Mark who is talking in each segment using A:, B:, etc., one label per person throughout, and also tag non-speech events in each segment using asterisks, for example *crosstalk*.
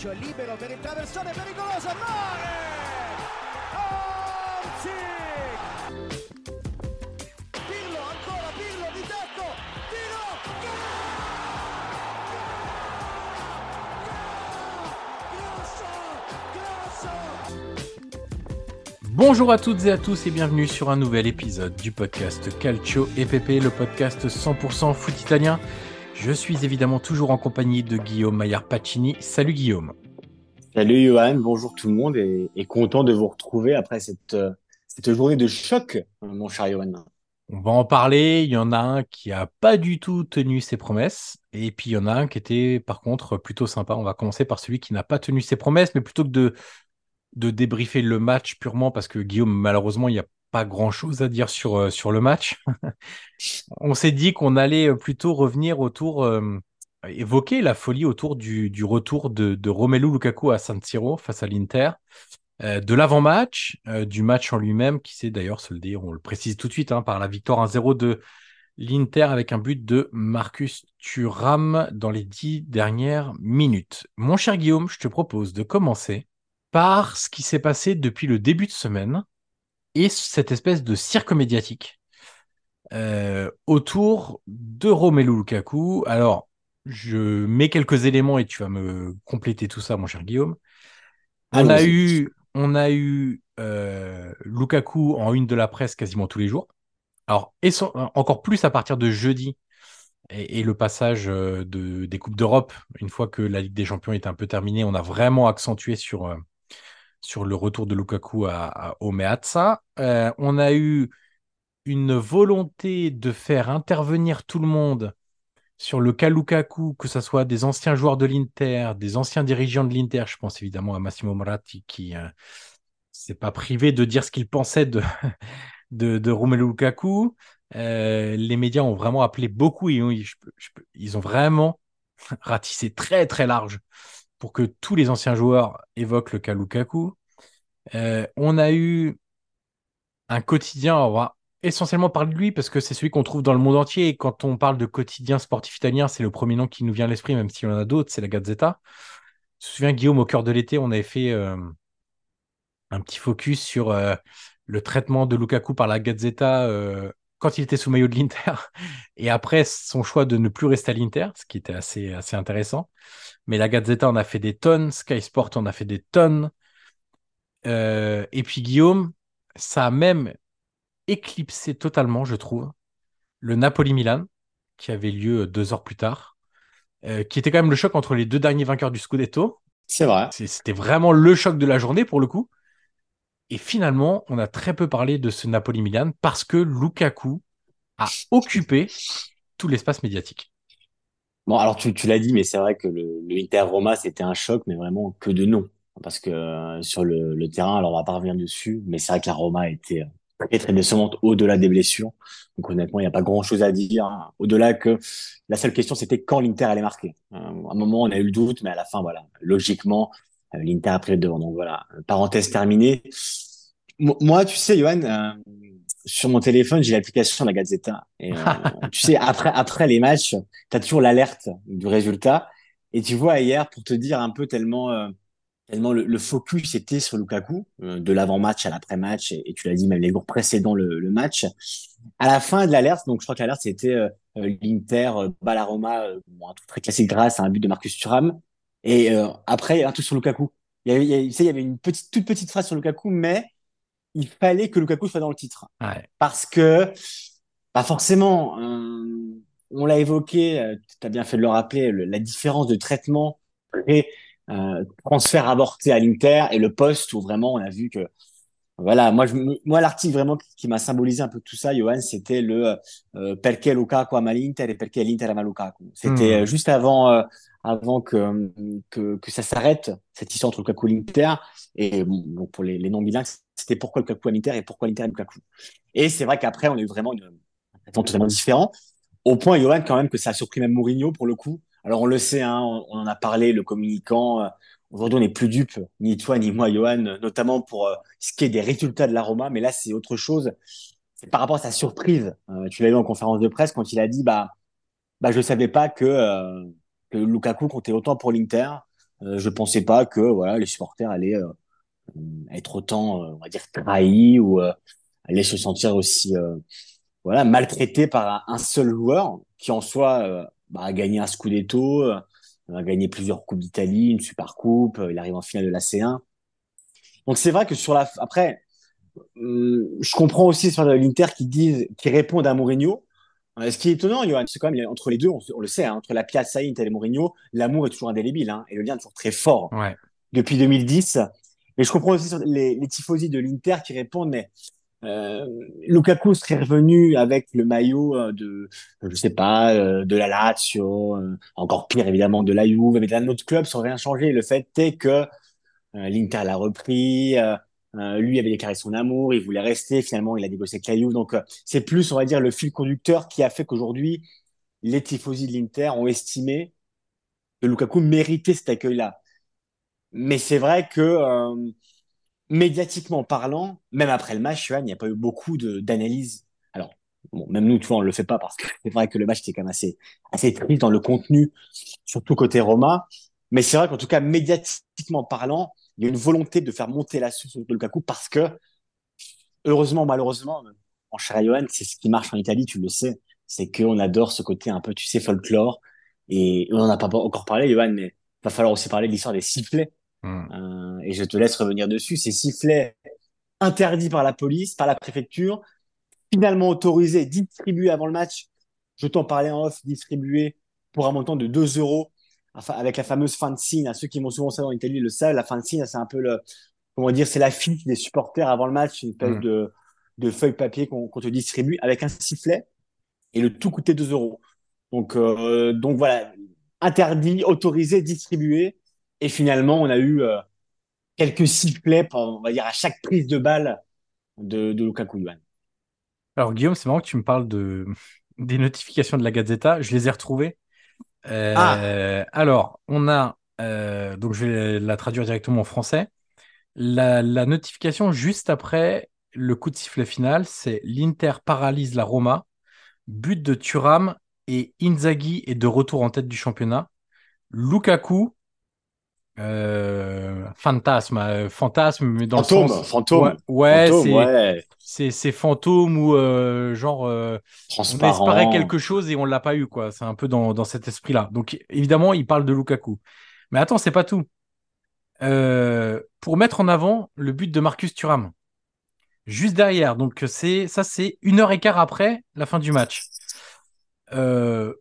A: Libero per il traversone pericoloso,
B: Bonjour à toutes et à tous et bienvenue sur un nouvel épisode du podcast Calcio EPP, le podcast 100% foot italien. Je suis évidemment toujours en compagnie de Guillaume Maillard Pacini. Salut Guillaume.
C: Salut Johan, bonjour tout le monde et, et content de vous retrouver après cette, euh, cette journée de choc, mon cher Johan.
B: On va en parler. Il y en a un qui a pas du tout tenu ses promesses. Et puis il y en a un qui était par contre plutôt sympa. On va commencer par celui qui n'a pas tenu ses promesses, mais plutôt que de, de débriefer le match purement parce que Guillaume, malheureusement, il n'y a pas grand chose à dire sur, euh, le match. *laughs* On s'est dit qu'on allait plutôt revenir autour, euh, évoquer la folie autour du, retour de, Romelu Lukaku à San Siro face à l'Inter. Euh, de l'avant-match, euh, du match en lui-même, qui s'est d'ailleurs soldé, on le précise tout de suite, hein, par la victoire 1-0 de l'Inter avec un but de Marcus Thuram dans les dix dernières minutes. Mon cher Guillaume, je te propose de commencer par ce qui s'est passé depuis le début de semaine et cette espèce de cirque médiatique euh, autour de Romelu Lukaku. Alors, je mets quelques éléments et tu vas me compléter tout ça, mon cher Guillaume. On a eu, on a eu euh, Lukaku en une de la presse quasiment tous les jours. Alors, et son- encore plus à partir de jeudi et, et le passage euh, de, des Coupes d'Europe, une fois que la Ligue des Champions était un peu terminée, on a vraiment accentué sur, sur le retour de Lukaku à, Meazza. Euh, on a eu une volonté de faire intervenir tout le monde sur le cas Lukaku, que ce soit des anciens joueurs de l'Inter, des anciens dirigeants de l'Inter, je pense évidemment à Massimo Moratti qui euh, s'est pas privé de dire ce qu'il pensait de, *laughs* de, Romelu Lukaku. Euh, les médias ont vraiment appelé beaucoup peux- ils ont vraiment *laughs* ratissé très très large pour que tous les anciens joueurs évoquent le cas Lukaku. Euh, on a eu un quotidien, on va essentiellement parler de lui parce que c'est celui qu'on trouve dans le monde entier. Et quand on parle de quotidien sportif italien, c'est le premier nom qui nous vient à l'esprit, même s'il y en a d'autres, c'est la Gazzetta. Je me souviens, Guillaume, au cœur de l'été, on avait fait euh, un petit focus sur euh, le traitement de Lukaku par la Gazzetta quand il était sous maillot de l'Inter et après son choix de ne plus rester à l'Inter, ce qui était assez, assez intéressant. Mais la Gazzetta en a fait des tonnes, Sky Sport en a fait des tonnes. Euh, et puis Guillaume, ça a même éclipsé totalement, je trouve, le Napoli-Milan, qui avait lieu deux heures plus tard, euh, qui était quand même le choc entre les deux derniers vainqueurs du Scudetto.
C: C'est vrai.
B: C'était vraiment le choc de la journée pour le coup. Et finalement, on a très peu parlé de ce Napoli-Milan parce que Lukaku a occupé tout l'espace médiatique.
C: Bon, alors tu, l'as dit, mais c'est vrai que le, le Inter-Roma, c'était un choc, mais vraiment que de nom. Parce que euh, sur le, terrain, alors on va pas revenir dessus, mais c'est vrai que la Roma était euh, très, très décevante au-delà des blessures. Donc honnêtement, il n'y a pas grand-chose à dire. hein. Au-delà que la seule question, c'était quand l'Inter allait marquer. Euh, à un moment, on a eu le doute, mais à la fin, voilà, logiquement, l'Inter a pris le devant. Donc voilà, parenthèse terminée. Mo- Moi, tu sais, Johan, euh, sur mon téléphone, j'ai l'application de la Gazzetta. Et, euh, *laughs* tu sais, après, après les matchs, tu as toujours l'alerte du résultat. Et tu vois, hier, pour te dire un peu tellement, euh, tellement le, le focus était sur Lukaku, euh, de l'avant-match à l'après-match, et, et tu l'as dit, même les jours précédents le, le match. À la fin de l'alerte, donc je crois que l'alerte, c'était euh, euh, l'Inter, euh, bat la Roma, euh, bon, un truc très classique grâce à un but de Marcus Thuram. Et euh, après, il y a un truc sur Lukaku. Il y avait, il y une petite, toute petite phrase sur Lukaku, mais il fallait que Lukaku soit dans le titre
B: Ouais.
C: parce que bah forcément, euh, on l'a évoqué, tu as bien fait de le rappeler, le- la différence de traitement et euh, transfert avorté à l'Inter et le poste où vraiment on a vu que voilà, moi je, moi l'article vraiment qui, qui m'a symbolisé un peu tout ça, Johan, c'était le euh, perché Lukaku ama l'Inter et perché l'Inter ama Lukaku. C'était
B: Hmm.
C: euh, juste avant euh, avant que, que ça s'arrête cette histoire entre Lukaku et l'Inter et bon, pour les, les non bilingues, c'était pourquoi Lukaku à l'Inter et pourquoi l'Inter à Lukaku. Et c'est vrai qu'après, on a eu vraiment une, un traitement totalement différent. Au point, Johan, quand même, que ça a surpris même Mourinho pour le coup. Alors, on le sait, hein, on, en a parlé, le communicant. euh, Aujourd'hui, on n'est plus dupe, ni toi, ni moi, Johan, notamment pour euh, ce qui est des résultats de la Roma. Mais là, c'est autre chose. Par rapport à sa surprise. Euh, tu l'as vu en conférence de presse quand il a dit, bah, bah, je savais pas que, que Lukaku comptait autant pour l'Inter. Euh, je pensais pas que, voilà, les supporters allaient euh, être autant, euh, on va dire, trahis ou euh, allaient se sentir aussi, euh, voilà, maltraité par un, seul joueur qui en soi bah, a gagné un Scudetto, a gagné plusieurs coupes d'Italie, une super coupe, il arrive en finale de la C1. Donc c'est vrai que sur la après, je comprends aussi sur l'Inter qui disent, qui répondent à Mourinho. Euh, Ce qui est étonnant, Johan, c'est quand même entre les deux, on, on le sait, hein, entre la Piazza Inter et Mourinho, l'amour est toujours indélébile hein, et le lien est toujours très fort
B: Ouais.
C: depuis 2010. Mais je comprends aussi les, les tifosi de l'Inter qui répondent, mais euh, Lukaku serait revenu avec le maillot euh, de, je sais pas, euh, de la Lazio, encore pire évidemment de la Juve, mais d'un autre club sans rien changer. Le fait est que euh, l'Inter l'a repris, euh, euh, lui avait déclaré son amour, il voulait rester, finalement il a négocié avec la Juve. Donc euh, c'est plus, on va dire, le fil conducteur qui a fait qu'aujourd'hui les tifosi de l'Inter ont estimé que Lukaku méritait cet accueil-là. Mais c'est vrai que euh, médiatiquement parlant, même après le match, il n'y a pas eu beaucoup d'analyse. Alors, même nous, tu vois, on le fait pas parce que c'est vrai que le match était quand même assez, assez triste dans le contenu, surtout côté Roma. Mais c'est vrai qu'en tout cas, médiatiquement parlant, il y a une volonté de faire monter la sauce de Lukaku parce que, heureusement, malheureusement, en cher Johan, c'est ce qui marche en Italie, tu le sais, c'est qu'on adore ce côté un peu, tu sais, folklore. Et on n'en a pas encore parlé, Johan, mais va falloir aussi parler de l'histoire des sifflets.
B: Hmm.
C: Euh, et je te laisse revenir dessus. Ces sifflets interdits par la police, par la préfecture, finalement autorisés, distribués avant le match. Je t'en parlais en off, distribués pour un montant de 2 euros, enfin, avec la fameuse fin de signe. À ceux qui m'ont souvent ça en Italie le savent, la fin de signe, c'est un peu le, comment dire, c'est la fiche des supporters avant le match, une espèce
B: Mm.
C: de, de feuille papier qu'on te distribue avec un sifflet. Et le tout coûtait 2 euros. Donc, euh, donc voilà, interdit, autorisé, distribué. Et finalement, on a eu euh, quelques sifflets, on va dire, à chaque prise de balle de, de Lukaku Yuan.
B: Alors, Guillaume, c'est marrant que tu me parles de... des notifications de la Gazzetta. Je les ai retrouvées. Euh,
C: Ah.
B: Alors, on a, euh, donc je vais la traduire directement en français. La, la notification juste après le coup de sifflet final, c'est l'Inter paralyse la Roma, but de Thuram et Inzaghi est de retour en tête du championnat. Lukaku, euh, fantasme, euh, fantasme, mais dans
C: Fantôme,
B: le sens.
C: fantôme.
B: Ouais, ouais,
C: Fantôme,
B: c'est
C: ouais.
B: fantôme ou euh, genre euh, on
C: Transparent.
B: espérait quelque chose et on l'a pas eu quoi. C'est un peu dans, dans cet esprit-là. Donc évidemment, il parle de Lukaku. Mais attends, c'est pas tout. Pour mettre en avant le but de Marcus Thuram, juste derrière. Donc c'est ça, c'est une heure et quart après la fin du match. Euh,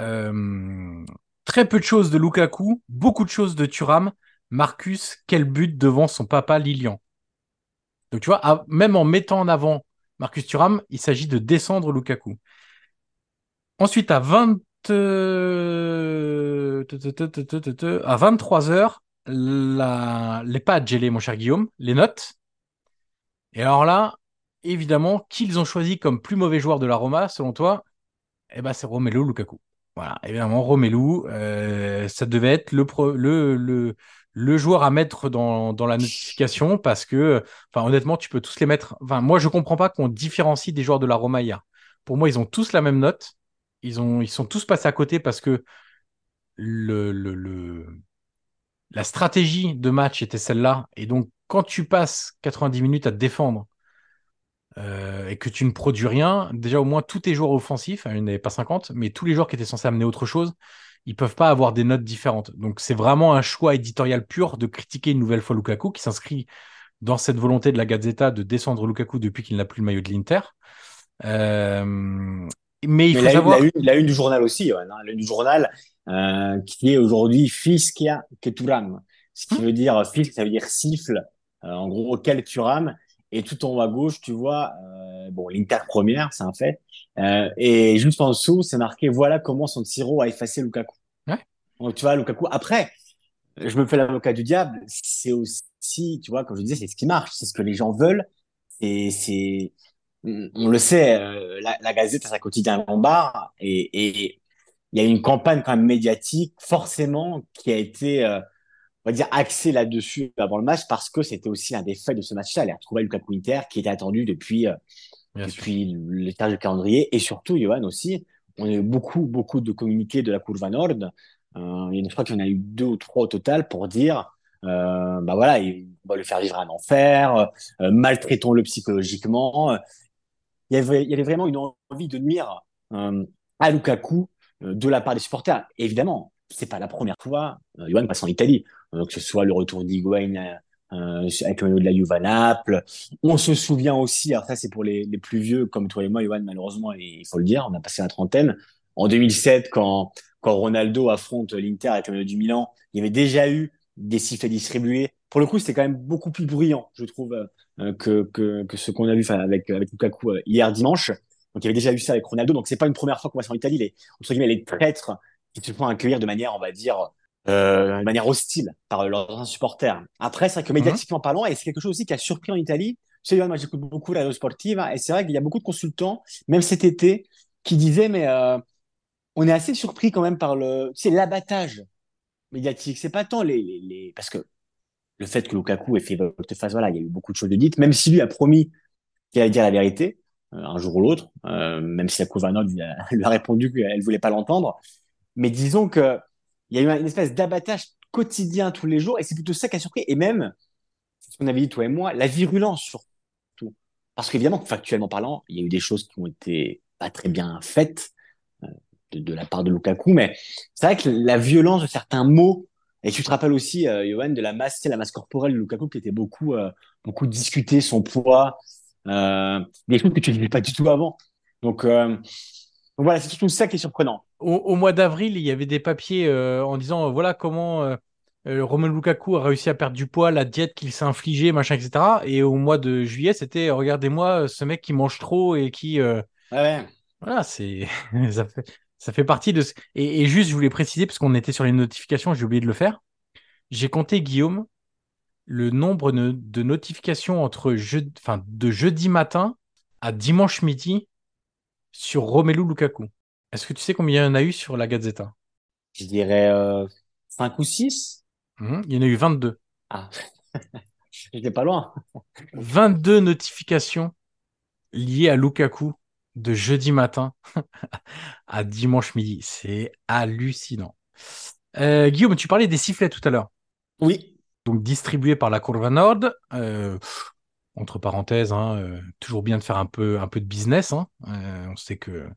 B: euh, Très peu de choses de Lukaku, beaucoup de choses de Thuram. Marcus, quel but devant son papa Lilian. Donc tu vois, même en mettant en avant Marcus Thuram, il s'agit de descendre Lukaku. Ensuite, à 20 à 23h, la... les pas gelés, mon cher Guillaume, les notes. Et alors là, évidemment, qui ils ont choisi comme plus mauvais joueur de la Roma, selon toi Eh ben, c'est Romelu Lukaku. Voilà, évidemment, Romelu, euh, ça devait être le, le, le, le, joueur à mettre dans, dans, la notification parce que, enfin, honnêtement, tu peux tous les mettre. Enfin, moi, je comprends pas qu'on différencie des joueurs de la Roma hier. Pour moi, ils ont tous la même note. Ils, ont, ils sont tous passés à côté parce que le, le, le la stratégie de match était celle-là. Et donc, quand tu passes 90 minutes à te défendre euh, et que tu ne produis rien, déjà au moins tous tes joueurs offensifs, il n'y en avait pas 50, mais tous les joueurs qui étaient censés amener autre chose, ils peuvent pas avoir des notes différentes. Donc c'est vraiment un choix éditorial pur de critiquer une nouvelle fois Lukaku qui s'inscrit dans cette volonté de la Gazzetta de descendre Lukaku depuis qu'il n'a plus le maillot de l'Inter. Euh, mais il faut
C: la,
B: savoir...
C: une, la, une, du journal aussi, ouais, hein, la une du journal euh, qui est aujourd'hui Fiskia Keturam. Ce qui hmm. veut dire, Fisk, ça veut dire siffle, euh, en gros, quel Turam. Et tout en haut à gauche, tu vois, euh, bon, l'Inter première, c'est un fait. Euh, et juste en dessous, c'est marqué voilà comment son Tiro a effacé Lukaku.
B: Ouais.
C: Donc, tu vois, Lukaku. Après, je me fais l'avocat du diable. C'est aussi, tu vois, comme je disais, c'est ce qui marche, c'est ce que les gens veulent. Et c'est, on le sait, euh, la, la, Gazette a sa quotidien lombard et, et il y a une campagne quand même médiatique forcément qui a été euh, on va dire, axé là-dessus avant le match parce que c'était aussi un des faits de ce match-là. A retrouvé Lukaku Inter qui était attendu depuis, euh, depuis terme du calendrier et surtout, Johan aussi, on a eu beaucoup, beaucoup de communiqués de la Curva Nord. Euh, je crois qu'il y en a eu deux ou trois au total pour dire, euh, bah voilà, on va le faire vivre un enfer, euh, maltraitons-le psychologiquement. Il y, avait, il y avait vraiment une envie de nuire euh, à Lukaku euh, de la part des supporters. évidemment, c'est pas la première fois. Euh, Johan passe en Italie. Que ce soit le retour d'Higuain euh, avec le de la Juve Naples. On se souvient aussi, alors ça c'est pour les, plus vieux comme toi et moi, Johan, malheureusement, il faut le dire, on a passé la trentaine. En 2007, quand, quand Ronaldo affronte l'Inter avec le du Milan, il y avait déjà eu des sifflets distribués. Pour le coup, c'était quand même beaucoup plus bruyant, je trouve, euh, que, que, ce qu'on a vu avec, avec Lukaku hier dimanche. Donc il y avait déjà eu ça avec Ronaldo. Donc c'est pas une première fois qu'on va en Italie. Les, entre guillemets, les traîtres qui se font accueillir de manière, on va dire, euh, de manière hostile par leurs supporters. Après, c'est vrai que mhm. médiatiquement parlant, et c'est quelque chose aussi qui a surpris en Italie. Tu sais, moi, j'écoute beaucoup la radio sportive, et c'est vrai qu'il y a beaucoup de consultants, même cet été, qui disaient, mais euh, on est assez surpris quand même par le, tu sais, l'abattage médiatique. C'est pas tant les, les, les, parce que le fait que Lukaku ait fait volte-face, voilà, il y a eu beaucoup de choses de dites, même si lui a promis qu'il allait dire la vérité, euh, un jour ou l'autre, euh, même si la Couvanot lui, lui a répondu qu'elle voulait pas l'entendre. Mais disons que il y a eu une espèce d'abattage quotidien tous les jours, et c'est plutôt ça qui a surpris. Et même, ce qu'on avait dit toi et moi, la virulence surtout. Parce qu'évidemment, factuellement parlant, il y a eu des choses qui ont été pas très bien faites euh, de, la part de Lukaku, mais c'est vrai que la violence de certains mots, et tu te rappelles aussi, euh, Johan, de la masse, c'est la masse corporelle de Lukaku qui était beaucoup, euh, beaucoup discutée, son poids, des choses que tu ne disais pas du tout avant. Donc voilà, c'est surtout ça qui est surprenant.
B: Au, mois d'avril, il y avait des papiers euh, en disant voilà comment euh, euh, Romelu Lukaku a réussi à perdre du poids, la diète qu'il s'est infligée, machin, etc. Et au mois de juillet, c'était regardez-moi ce mec qui mange trop et qui.
C: Ouais.
B: Voilà, c'est *laughs* ça, fait... ça fait partie de. Et, et juste, je voulais préciser parce qu'on était sur les notifications, j'ai oublié de le faire. J'ai compté Guillaume le nombre de notifications entre je... enfin, de jeudi matin à dimanche midi sur Romelu Lukaku. Est-ce que tu sais combien il y en a eu sur la Gazzetta
C: Je dirais euh, 5 ou 6.
B: Mmh, il y en a eu 22.
C: Ah, *laughs* j'étais pas loin.
B: 22 notifications liées à Lukaku de jeudi matin *laughs* à dimanche midi. C'est hallucinant. Euh, Guillaume, tu parlais des sifflets tout à l'heure.
C: Oui.
B: Donc distribués par la Curva Nord. Euh, entre parenthèses, hein, euh, toujours bien de faire un peu, un peu de business. Hein. Euh, on sait que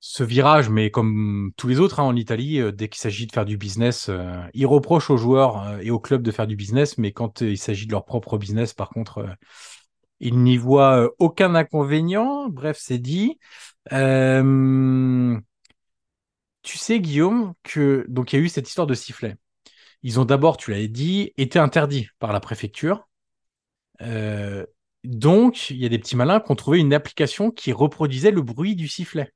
B: ce virage, mais comme tous les autres hein, en Italie, euh, dès qu'il s'agit de faire du business, euh, ils reprochent aux joueurs euh, et aux clubs de faire du business, mais quand il s'agit de leur propre business, par contre, ils n'y voient aucun inconvénient. Bref, c'est dit. tu sais, Guillaume, que donc il y a eu cette histoire de sifflet. Ils ont d'abord, tu l'avais dit, été interdits par la préfecture. Donc, il y a des petits malins qui ont trouvé une application qui reproduisait le bruit du sifflet.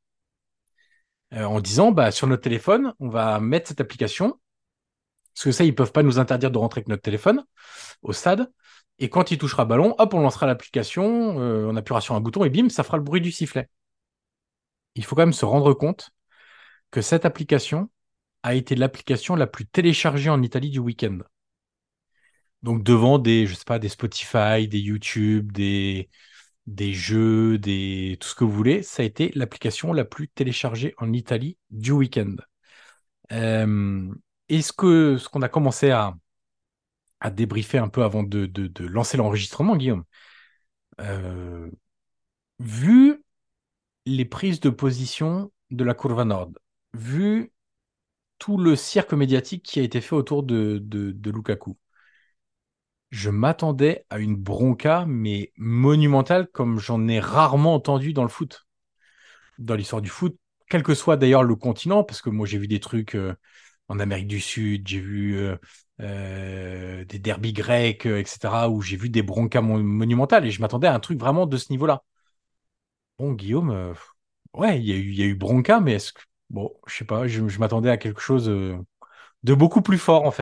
B: Euh, en disant, bah, sur notre téléphone, on va mettre cette application. Parce que ça, ils peuvent pas nous interdire de rentrer avec notre téléphone au stade. Et quand il touchera ballon, hop, on lancera l'application, euh, on appuiera sur un bouton et bim, ça fera le bruit du sifflet. Il faut quand même se rendre compte que cette application a été l'application la plus téléchargée en Italie du week-end. Donc devant des, je sais pas, des Spotify, des YouTube, des, des jeux, des tout ce que vous voulez, ça a été l'application la plus téléchargée en Italie du week-end. Euh, Est-ce que ce qu'on a commencé à, à débriefer un peu avant de, lancer l'enregistrement, Guillaume, euh, vu les prises de position de la Curva Nord, vu tout le cirque médiatique qui a été fait autour de, de, de Lukaku, je m'attendais à une bronca, mais monumentale, comme j'en ai rarement entendu dans le foot. Dans l'histoire du foot, quel que soit d'ailleurs le continent, parce que moi j'ai vu des trucs euh, en Amérique du Sud, j'ai vu euh, euh, des derbies grecs, etc., où j'ai vu des broncas mon- monumentales, et je m'attendais à un truc vraiment de ce niveau-là. Bon, Guillaume, ouais, il y a eu, bronca, mais est-ce que, bon, je sais pas, je, je m'attendais à quelque chose de beaucoup plus fort, en fait.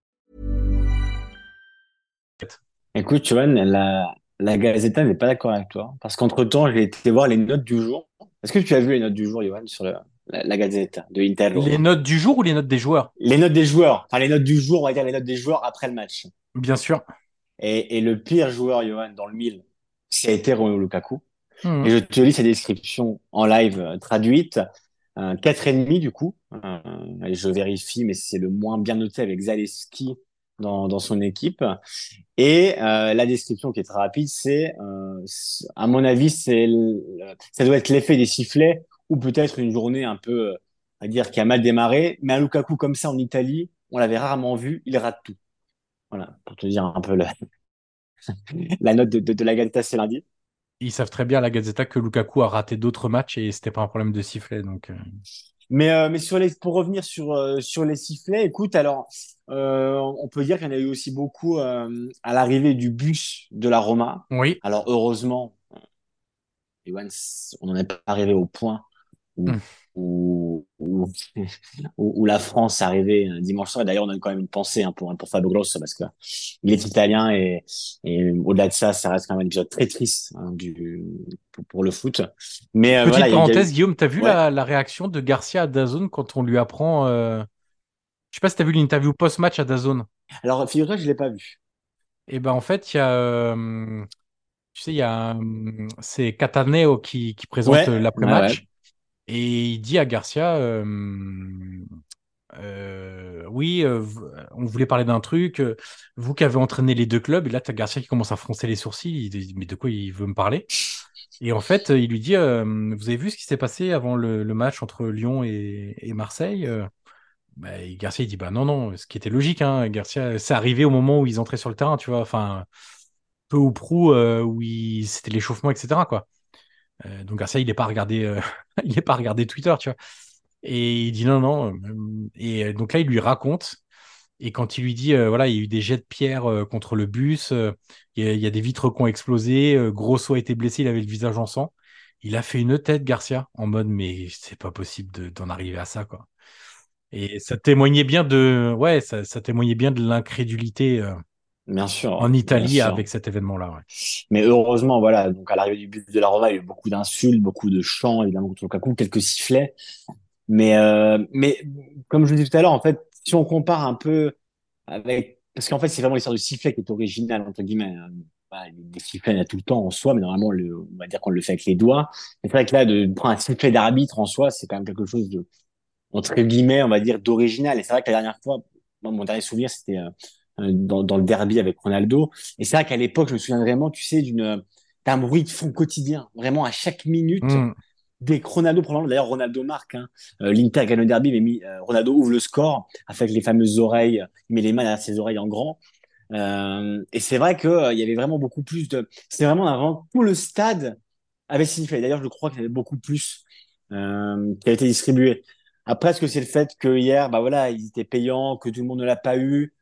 C: Écoute, Johan, la, la Gazeta n'est pas d'accord avec toi. Parce qu'entre-temps, j'ai été voir les notes du jour. Est-ce que tu as vu les notes du jour, Johan, sur le- la, la Gazeta de Inter
B: Les notes du jour ou les notes des joueurs?
C: Les notes des joueurs. Enfin, les notes du jour, on va dire les notes des joueurs après le match.
B: Bien sûr.
C: Et, et le pire joueur, Johan, dans le mille, été Romelu Lukaku.
B: Mhm.
C: Et je te lis sa description en live euh, traduite. Euh, quatre et demi du coup. Euh, et je vérifie, mais c'est le moins bien noté avec Zaleski dans, son équipe. Et euh, la description qui est très rapide, c'est, euh, à mon avis, c'est, ça doit être l'effet des sifflets ou peut-être une journée un peu, euh, à dire, qui a mal démarré. Mais un Lukaku comme ça en Italie, on l'avait rarement vu, il rate tout. Voilà, pour te dire un peu *laughs* la note de, la Gazzetta ce lundi.
B: Ils savent très bien la Gazeta que Lukaku a raté d'autres matchs et c'était pas un problème de sifflet. Donc,
C: Mais, euh, mais sur les, pour revenir sur, euh, sur les sifflets, écoute, alors, euh, on peut dire qu'il y en a eu aussi beaucoup euh, à l'arrivée du bus de la Roma.
B: oui,
C: Alors, heureusement, euh, on n'en est pas arrivé au point où,
B: Mm.
C: où, où, la France arrivée euh, dimanche soir. Et D'ailleurs, on a quand même une pensée hein, pour, pour Fabio Grosso parce que il est italien et, et au-delà de ça, ça reste quand même un épisode très triste hein, du, pour, pour le foot. Mais euh,
B: Petite
C: voilà, eu-
B: parenthèse, Guillaume, t'as vu
C: Ouais.
B: la, la réaction de Garcia à Dazone quand on lui apprend. euh, Je sais pas si t'as vu l'interview post-match à Dazone.
C: Alors, figure-toi je l'ai pas vu.
B: Et ben en fait, il y a. euh, Tu sais, il y a. C'est Cataneo qui, qui présente
C: Ouais,
B: l'après-match.
C: ouais,
B: Et il dit à Garcia. euh, euh, oui, euh, on voulait parler d'un truc. Vous qui avez entraîné les deux clubs, et là, t'as Garcia qui commence à froncer les sourcils. Il dit, mais de quoi il veut me parler? Et en fait, il lui dit, vous avez vu ce qui s'est passé avant le, match entre Lyon et, Marseille? Bah, et Garcia, il dit, bah non, non, ce qui était logique, hein, Garcia, c'est arrivé au moment où ils entraient sur le terrain, tu vois, enfin, peu ou prou, où c'était l'échauffement, etc.. Euh, donc Garcia, il n'est pas regardé, euh, *laughs* il pas regardé Twitter, tu vois. Et il dit non, non. euh, Et donc là, il lui raconte. Et quand il lui dit, voilà, il y a eu des jets de pierre contre le bus, il y, a, des vitres qui ont explosé, Grosso a été blessé, il avait le visage en sang. Il a fait une tête, Garcia, en mode, mais c'est pas possible de- d'en arriver à ça, quoi. Et ça témoignait bien de, ouais, ça, témoignait bien de l'incrédulité
C: bien sûr.
B: en Italie
C: sûr.
B: avec cet événement-là. Ouais.
C: Mais heureusement, voilà, donc à l'arrivée du but de la Roma, il y a eu beaucoup d'insultes, beaucoup de chants, évidemment, contre Lukaku, quelques sifflets. Mais, euh, mais comme je vous dis tout à l'heure, en fait, si on compare un peu avec, parce qu'en fait, c'est vraiment l'histoire du sifflet qui est originale, entre guillemets. bah, des sifflets, il y en a tout le temps en soi, mais normalement, le, on va dire qu'on le fait avec les doigts. C'est vrai que là, de prendre un sifflet d'arbitre en soi, c'est quand même quelque chose de, entre guillemets, on va dire, d'original. Et c'est vrai que la dernière fois, moi, mon dernier souvenir, c'était euh, dans, dans le derby avec Ronaldo. Et c'est vrai qu'à l'époque, je me souviens vraiment, tu sais, d'une d'un bruit de fond quotidien, vraiment à chaque minute.
B: Mm.
C: Dès que Ronaldo prend d'ailleurs Ronaldo marque, hein, euh, l'Inter gagne le derby, mais euh, Ronaldo ouvre le score avec les fameuses oreilles, il met les mains derrière ses oreilles en grand. Euh, et c'est vrai que euh, il y avait vraiment beaucoup plus de. C'est vraiment avant tout le stade avait sifflé. D'ailleurs, je crois qu'il y avait beaucoup plus euh, qui a été distribué. Après, est-ce que c'est le fait que hier, bah voilà, ils étaient payants, que tout le monde ne l'a pas eu?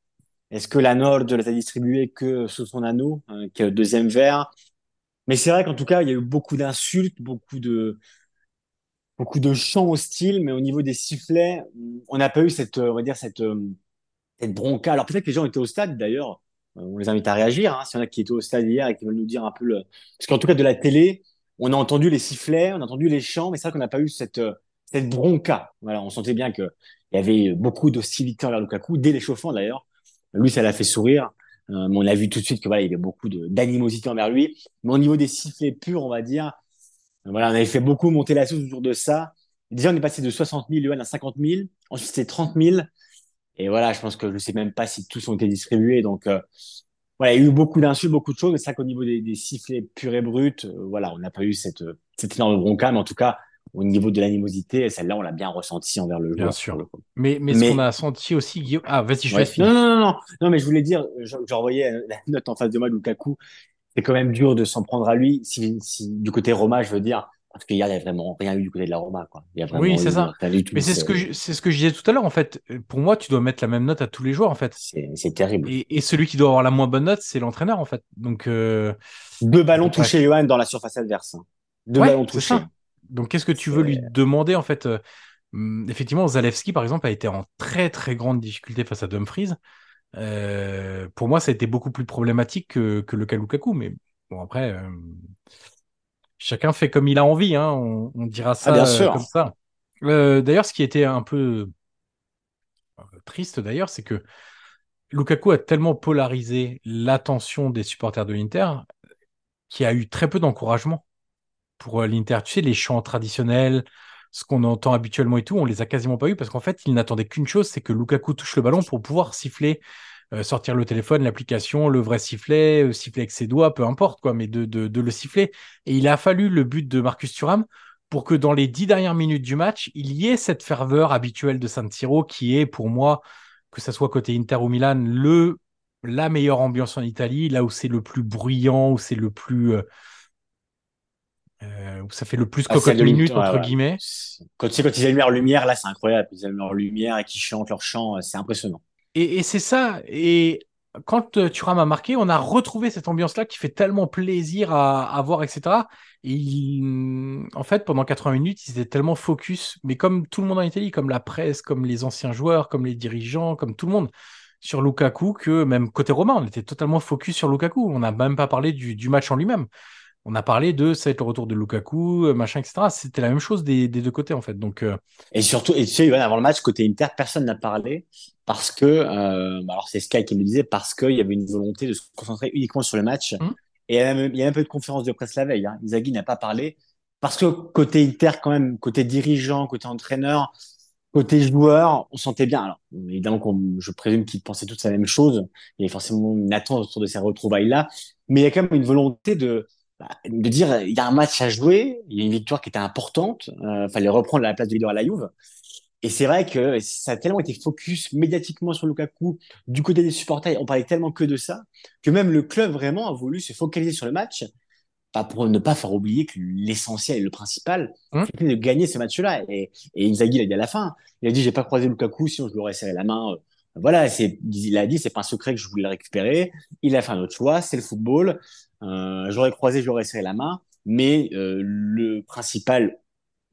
C: Est-ce que la Nord les a distribués que sous son anneau, euh, qui est le deuxième verre? Mais c'est vrai qu'en tout cas, il y a eu beaucoup d'insultes, beaucoup de beaucoup de chants hostiles, mais au niveau des sifflets, on n'a pas eu cette, euh, on va dire cette euh, cette bronca. Alors peut-être que les gens étaient au stade d'ailleurs. Euh, On les invite à réagir. Hein, S'il y en a qui étaient au stade hier et qui veulent nous dire un peu le. Parce qu'en tout cas de la télé, on a entendu les sifflets, on a entendu les chants, mais c'est vrai qu'on n'a pas eu cette cette bronca. Voilà, on sentait bien que il y avait beaucoup d'hostilité envers Lukaku dès l'échauffement d'ailleurs. Lui, ça l'a fait sourire. Euh, mais on a vu tout de suite que voilà, il y avait beaucoup d'animosité envers lui. Mais au niveau des sifflets purs, on va dire, euh, voilà, on avait fait beaucoup monter la sauce autour de ça. Déjà, on est passé de 60 000 yuan à 50 000. Ensuite, c'était 30 000. Et voilà, je pense que je sais même pas si tous ont été distribués. Donc, euh, voilà, il y a eu beaucoup d'insultes, beaucoup de choses. Mais c'est vrai qu'au niveau des, des sifflets purs et bruts, euh, voilà, on n'a pas eu cette, euh, cette énorme bronca. Mais en tout cas, au niveau de l'animosité, celle-là, on l'a bien ressenti envers le
B: Bien
C: joueur.
B: sûr.
C: pour le coup.
B: Mais, mais, ce
C: Mais-
B: qu'on a senti aussi, Guillaume. Ah, vas-y, je
C: Ouais.
B: laisse finir.
C: Non, non, non, non, non, mais je voulais dire, je- j'envoyais la note en face de moi de Lukaku. C'est quand même dur de s'en prendre à lui. Si, si, du côté Roma, je veux dire, parce qu'il y a vraiment rien eu du côté de la Roma, quoi. Il y a vraiment
B: Oui, c'est ça. Mais c'est ce que je, c'est ce que je disais tout à l'heure, en fait. Pour moi, tu dois mettre la même note à tous les joueurs, en fait.
C: C'est terrible.
B: Et, et celui qui doit avoir la moins bonne note, c'est l'entraîneur, en fait. Donc, euh,
C: Deux ballons touchés, Johan, dans la surface adverse. hein. Deux
B: ouais,
C: ballons touchés.
B: ça. Donc, qu'est-ce que tu veux lui demander, en fait euh, hum, Effectivement, Zalewski, par exemple, a été en très, très grande difficulté face à Dumfries. Euh, pour moi, ça a été beaucoup plus problématique que, que le cas Lukaku. Mais bon, après, euh, chacun fait comme il a envie. Hein. On, on dira ça
C: Ah, bien sûr.
B: comme ça. D'ailleurs, ce qui était un peu triste, d'ailleurs, c'est que Lukaku a tellement polarisé l'attention des supporters de l'Inter qu'il y a eu très peu d'encouragement pour euh, l'Inter. Tu sais, les chants traditionnels, ce qu'on entend habituellement et tout, on les a quasiment pas eu parce qu'en fait, ils n'attendaient qu'une chose, c'est que Lukaku touche le ballon pour pouvoir siffler, euh, sortir le téléphone, l'application, le vrai sifflet, euh, siffler avec ses doigts, peu importe quoi, mais de, le siffler. Et il a fallu le but de Marcus Thuram pour que dans les dix dernières minutes du match, il y ait cette ferveur habituelle de San Siro qui est pour moi, que ça soit côté Inter ou Milan, le la meilleure ambiance en Italie, là où c'est le plus bruyant, où c'est le plus euh, où ça fait le plus
C: Ah,
B: cocotte minute entre
C: ouais,
B: guillemets.
C: Quand tu sais, quand ils allument leur lumière, là, c'est incroyable. Ils allument leur lumière et qu'ils chantent leur chant, euh, c'est impressionnant.
B: Et, et c'est ça. Et quand euh, Thuram a marqué, on a retrouvé cette ambiance-là qui fait tellement plaisir à, à voir, etc. Et il- en fait, pendant 80 minutes, ils étaient tellement focus, mais comme tout le monde en Italie, comme la presse, comme les anciens joueurs, comme les dirigeants, comme tout le monde, sur Lukaku, que même côté romain, on était totalement focus sur Lukaku. On n'a même pas parlé du, du match en lui-même. On a parlé de ça va être le retour de Lukaku, euh, machin, etc. C'était la même chose des, des deux côtés, en fait. Donc, euh,
C: Et surtout, et tu sais, avant le match, côté Inter, personne n'a parlé parce que, euh, bah, alors c'est Sky qui me disait, parce qu'il y avait une volonté de se concentrer uniquement sur le match.
B: Mhm.
C: Et il y a même, il y a un peu de conférence de presse la veille. Hein. Inzaghi n'a pas parlé parce que côté Inter, quand même, côté dirigeant, côté entraîneur, côté joueur, on sentait bien. Alors, évidemment, je présume qu'ils pensaient tous la même chose. Il y avait forcément une attente autour de ces retrouvailles-là. Mais il y a quand même une volonté de, bah, de dire, il y a un match à jouer, il y a une victoire qui était importante, euh, fallait reprendre la place de leader à la Juve. Et c'est vrai que ça a tellement été focus médiatiquement sur Lukaku du côté des supporters, on parlait tellement que de ça, que même le club vraiment a voulu se focaliser sur le match, pas pour ne pas faire oublier que l'essentiel et le principal,
B: Hum.
C: c'était de gagner ce match-là. Et, et Inzaghi l'a dit à la fin, il a dit j'ai pas croisé Lukaku, sinon je lui aurais serré la main. Voilà, c'est, il a dit c'est pas un secret que je voulais le récupérer. Il a fait un autre choix, c'est le football. Euh, j'aurais croisé, je lui aurais serré la main, mais euh, le principal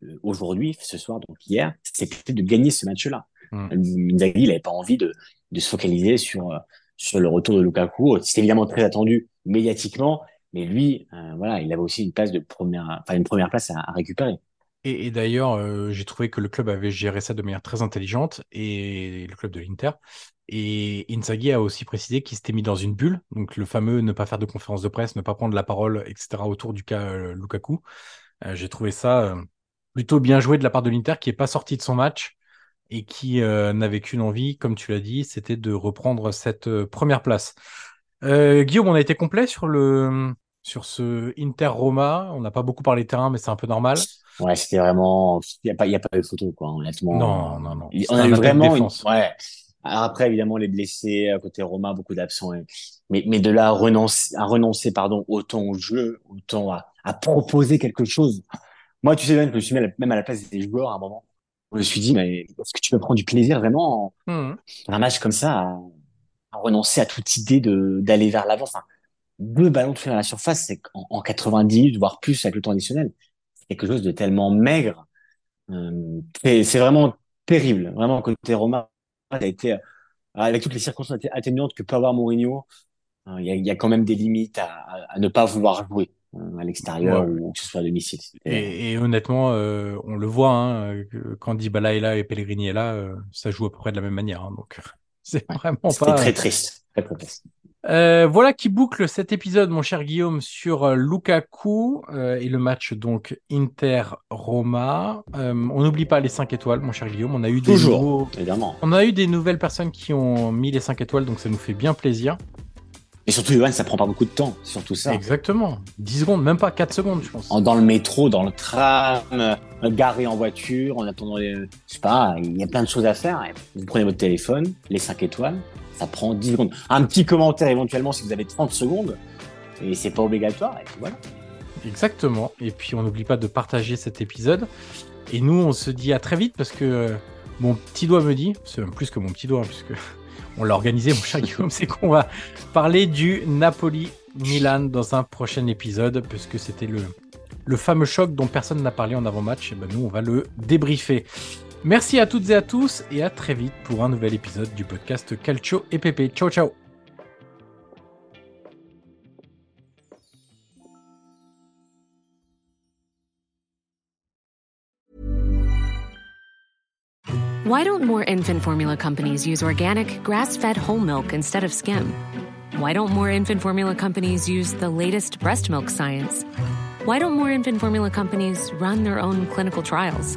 C: euh, aujourd'hui, ce soir, donc hier, c'était de gagner ce match-là.
B: Mm.
C: Inzaghi, il n'avait pas envie de, de se focaliser sur, euh, sur le retour de Lukaku. C'est évidemment très attendu médiatiquement, mais lui, euh, voilà, il avait aussi une place de première, enfin une première place à, à récupérer.
B: Et, d'ailleurs, euh, j'ai trouvé que le club avait géré ça de manière très intelligente, et le club de l'Inter. Et Inzaghi a aussi précisé qu'il s'était mis dans une bulle, donc le fameux ne pas faire de conférence de presse, ne pas prendre la parole, etc. autour du cas euh, Lukaku. Euh, J'ai trouvé ça plutôt bien joué de la part de l'Inter qui est pas sorti de son match et qui n'avait qu'une envie, comme tu l'as dit, c'était de reprendre cette première place. Guillaume, on a été complet sur le sur ce Inter Roma. On n'a pas beaucoup parlé terrain, mais c'est un peu normal.
C: Ouais, c'était vraiment. Il n'y a, pas- il y a pas de photo, quoi, honnêtement.
B: Non, non, non.
C: On a eu vraiment. une-. Ouais. Alors après, évidemment, les blessés, à côté Roma, beaucoup d'absents. et- Mais, mais de là à renoncer, à renoncer, pardon, autant au jeu, autant à, à proposer quelque chose. Moi, tu sais, même, je me suis mis à la- même à la place des joueurs à un moment. Je me suis dit, mais est-ce que tu peux prendre du plaisir vraiment en- dans un match comme ça à, à renoncer à toute idée de d'aller vers l'avant? Enfin, deux ballons touchés dans la surface, c'est en, en 90 minutes, voire plus avec le temps additionnel. Quelque chose de tellement maigre. Euh, c'est vraiment terrible. Vraiment, côté Roma, ça a été, euh, avec toutes les circonstances atténuantes que peut avoir Mourinho, euh, il y a, il y a quand même des limites à, à- ne pas vouloir jouer euh, à l'extérieur
B: Ouais.
C: ou que ce soit à domicile.
B: Et, et honnêtement, euh, on le voit, hein, quand Dybala est là et Pellegrini est là, euh, ça joue à peu près de la même manière. hein, donc, *laughs* c'est
C: Ouais.
B: vraiment pas.
C: très triste. Très, très triste.
B: Euh, voilà qui boucle cet épisode, mon cher Guillaume, sur euh, Lukaku euh, et le match donc Inter-Roma. Euh, on n'oublie pas les 5 étoiles, mon cher Guillaume. On a eu des
C: Toujours.
B: nouveaux-
C: Évidemment.
B: On a eu des nouvelles personnes qui ont mis les 5 étoiles, donc ça nous fait bien plaisir.
C: Et surtout, Johan, ça prend pas beaucoup de temps. Surtout ça.
B: Exactement. 10 secondes, même pas 4 secondes, je pense.
C: En- dans le métro, dans le tram, garé en voiture, en attendant les... Je sais pas, il y a plein de choses à faire. Vous prenez votre téléphone, les 5 étoiles, ça prend 10 secondes. Un petit commentaire éventuellement si vous avez 30 secondes, et c'est pas obligatoire, voilà.
B: Exactement. Et puis on n'oublie pas de partager cet épisode. Et nous, on se dit à très vite parce que euh, mon petit doigt me dit, c'est même plus que mon petit doigt, puisque *laughs* on l'a organisé, mon cher Guillaume, c'est qu'on va parler du Napoli-Milan dans un prochain épisode, puisque c'était le, le fameux choc dont personne n'a parlé en avant-match. Et ben nous, on va le débriefer. Merci à toutes et à tous, et à très vite pour un nouvel épisode du podcast Calcio et Pépé. Ciao, ciao
D: Why don't more infant formula companies use organic, grass fed whole milk instead of skim? Why don't more infant formula companies use the latest breast milk science? Why don't more infant formula companies run their own clinical trials?